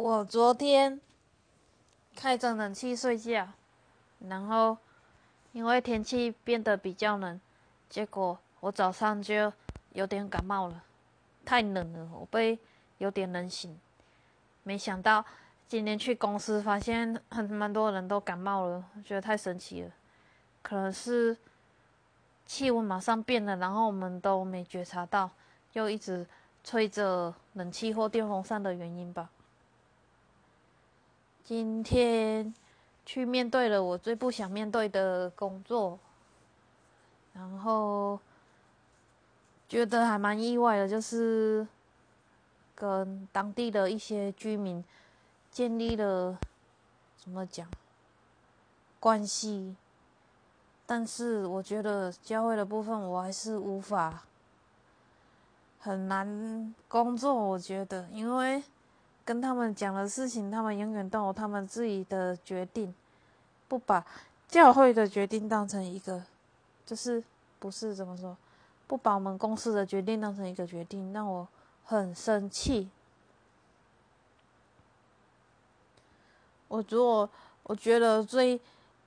我昨天开着冷气睡觉，然后因为天气变得比较冷，结果我早上就有点感冒了，太冷了，我被有点冷醒。没想到今天去公司，发现很蛮多人都感冒了，觉得太神奇了。可能是气温马上变了，然后我们都没觉察到，又一直吹着冷气或电风扇的原因吧。今天去面对了我最不想面对的工作，然后觉得还蛮意外的，就是跟当地的一些居民建立了怎么讲关系，但是我觉得教会的部分我还是无法很难工作，我觉得因为。跟他们讲的事情，他们永远都有他们自己的决定，不把教会的决定当成一个，就是不是怎么说，不把我们公司的决定当成一个决定，让我很生气。我如果我觉得最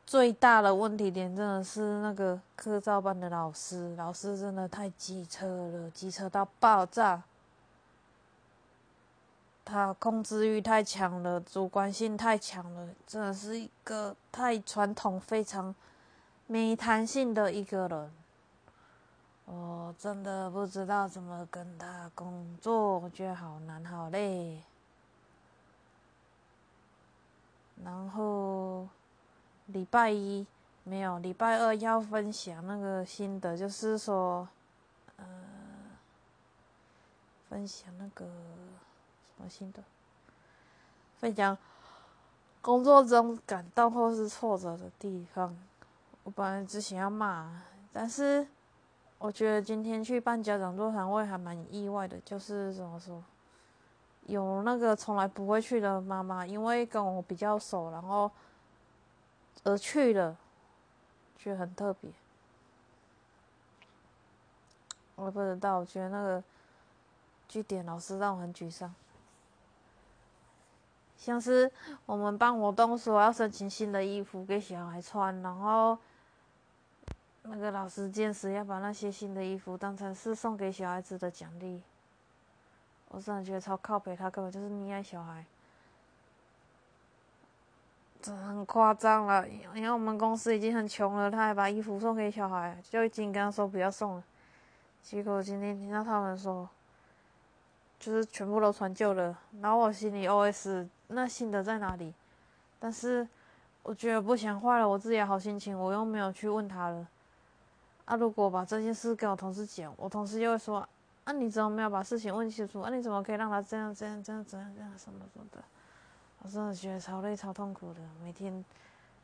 最大的问题点，真的是那个科照班的老师，老师真的太机车了，机车到爆炸。他控制欲太强了，主观性太强了，真的是一个太传统、非常没弹性的一个人。我真的不知道怎么跟他工作，我觉得好难、好累。然后礼拜一没有，礼拜二要分享那个心得，就是说，呃，分享那个。心的分享工作中感到或是挫折的地方。我本来只想要骂，但是我觉得今天去办家长座谈会还蛮意外的，就是怎么说，有那个从来不会去的妈妈，因为跟我比较熟，然后而去了，觉得很特别。我不知道，我觉得那个据点老师让我很沮丧。像是我们办活动说要申请新的衣服给小孩穿，然后那个老师坚持要把那些新的衣服当成是送给小孩子的奖励，我真的觉得超靠北，他根本就是溺爱小孩，这很夸张了。因为我们公司已经很穷了，他还把衣服送给小孩，就已经跟他说不要送了，结果今天听到他们说。就是全部都穿旧了，然后我心里 OS：那新的在哪里？但是我觉得不想坏了我自己的好心情，我又没有去问他了。啊，如果把这件事跟我同事讲，我同事又会说：啊，你怎么没有把事情问清楚？啊，你怎么可以让他这样这样这样这样这样什么什么的？我真的觉得超累超痛苦的，每天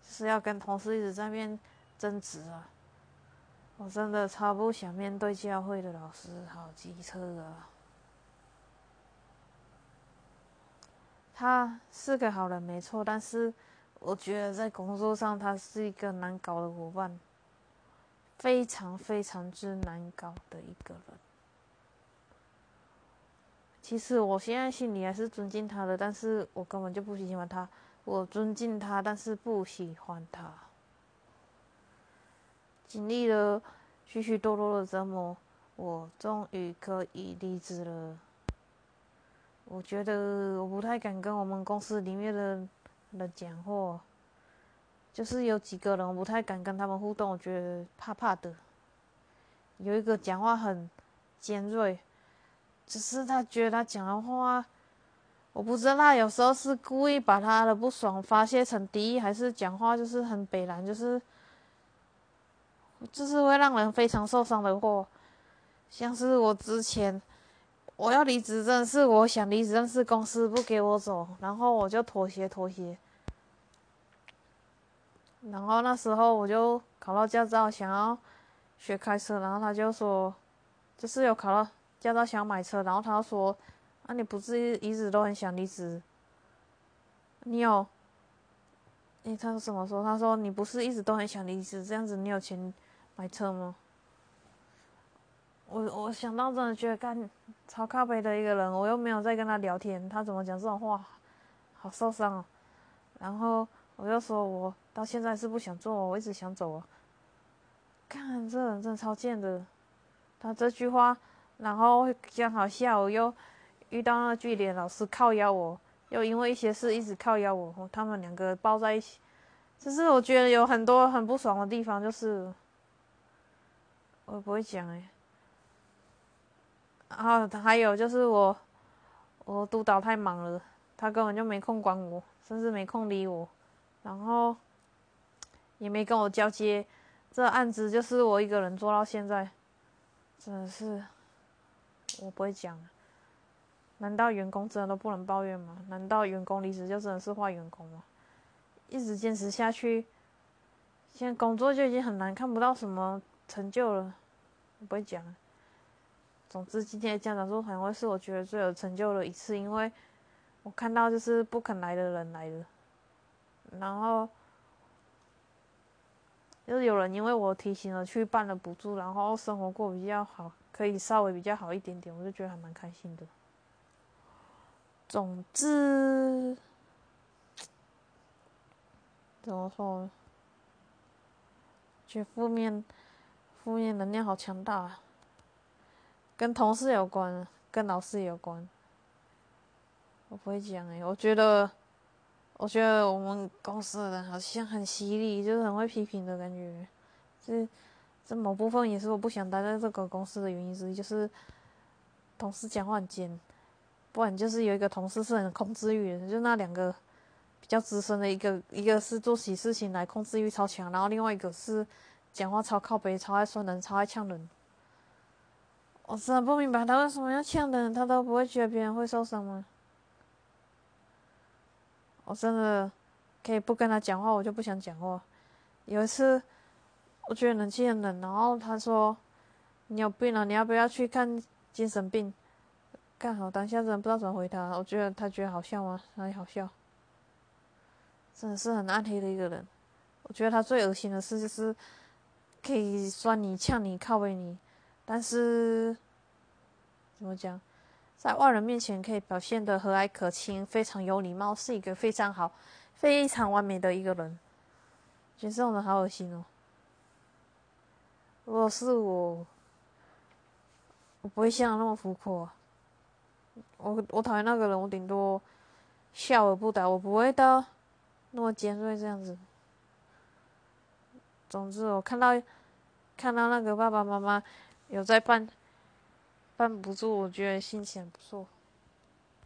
就是要跟同事一直在面争执啊！我真的超不想面对教会的老师，好机车啊！他是个好人，没错，但是我觉得在工作上他是一个难搞的伙伴，非常非常之难搞的一个人。其实我现在心里还是尊敬他的，但是我根本就不喜欢他。我尊敬他，但是不喜欢他。经历了许许多多的折磨，我终于可以离职了。我觉得我不太敢跟我们公司里面的人讲话，就是有几个人我不太敢跟他们互动，我觉得怕怕的。有一个讲话很尖锐，只是他觉得他讲的话，我不知道他有时候是故意把他的不爽发泄成敌意，还是讲话就是很北蓝，就是就是会让人非常受伤的话，像是我之前。我要离职，真是我想离职，但是公司不给我走，然后我就妥协妥协。然后那时候我就考到驾照，想要学开车，然后他就说，就是有考到驾照想买车，然后他说，啊你不是一直都很想离职？你有？诶，他说怎么说？他说你不是一直都很想离职，这样子你有钱买车吗？我我想到真的觉得干超靠背的一个人，我又没有在跟他聊天，他怎么讲这种话，好受伤哦。然后我就说我到现在是不想做，我一直想走啊。看这人真的超贱的，他这句话，然后刚好下午又遇到那句脸老师靠邀我，又因为一些事一直靠邀我，他们两个抱在一起，就是我觉得有很多很不爽的地方，就是我不会讲哎。然后还有就是我，我督导太忙了，他根本就没空管我，甚至没空理我，然后也没跟我交接。这案子就是我一个人做到现在，真的是我不会讲。难道员工真的都不能抱怨吗？难道员工离职就真的是坏员工吗？一直坚持下去，现在工作就已经很难，看不到什么成就了。我不会讲。总之，今天的家长座谈会是我觉得最有成就的一次，因为我看到就是不肯来的人来了，然后就是有人因为我提醒了去办了补助，然后生活过比较好，可以稍微比较好一点点，我就觉得还蛮开心的。总之，怎么说呢？觉得负面负面能量好强大啊！跟同事有关，跟老师有关。我不会讲哎，我觉得，我觉得我们公司的人好像很犀利，就是很会批评的感觉。这这某部分也是我不想待在这个公司的原因之一，就是同事讲话很尖，不然就是有一个同事是很控制欲的，就那两个比较资深的一个，一个是做起事情来控制欲超强，然后另外一个是讲话超靠背、超爱说人、超爱呛人。我真的不明白他为什么要呛人，他都不会觉得别人会受伤吗？我真的可以不跟他讲话，我就不想讲话。有一次，我觉得冷气很冷，然后他说：“你有病了，你要不要去看精神病？”刚好当下真的不知道怎么回他，我觉得他觉得好笑吗？哪里好笑？真的是很暗黑的一个人。我觉得他最恶心的事就是可以酸你、呛你、靠背你。但是，怎么讲，在外人面前可以表现的和蔼可亲，非常有礼貌，是一个非常好、非常完美的一个人。觉得这种人好恶心哦！如果是我，我不会像那么浮夸。我我讨厌那个人，我顶多笑而不答，我不会到那么尖锐这样子。总之，我看到看到那个爸爸妈妈。有在办办不住，我觉得心情不错。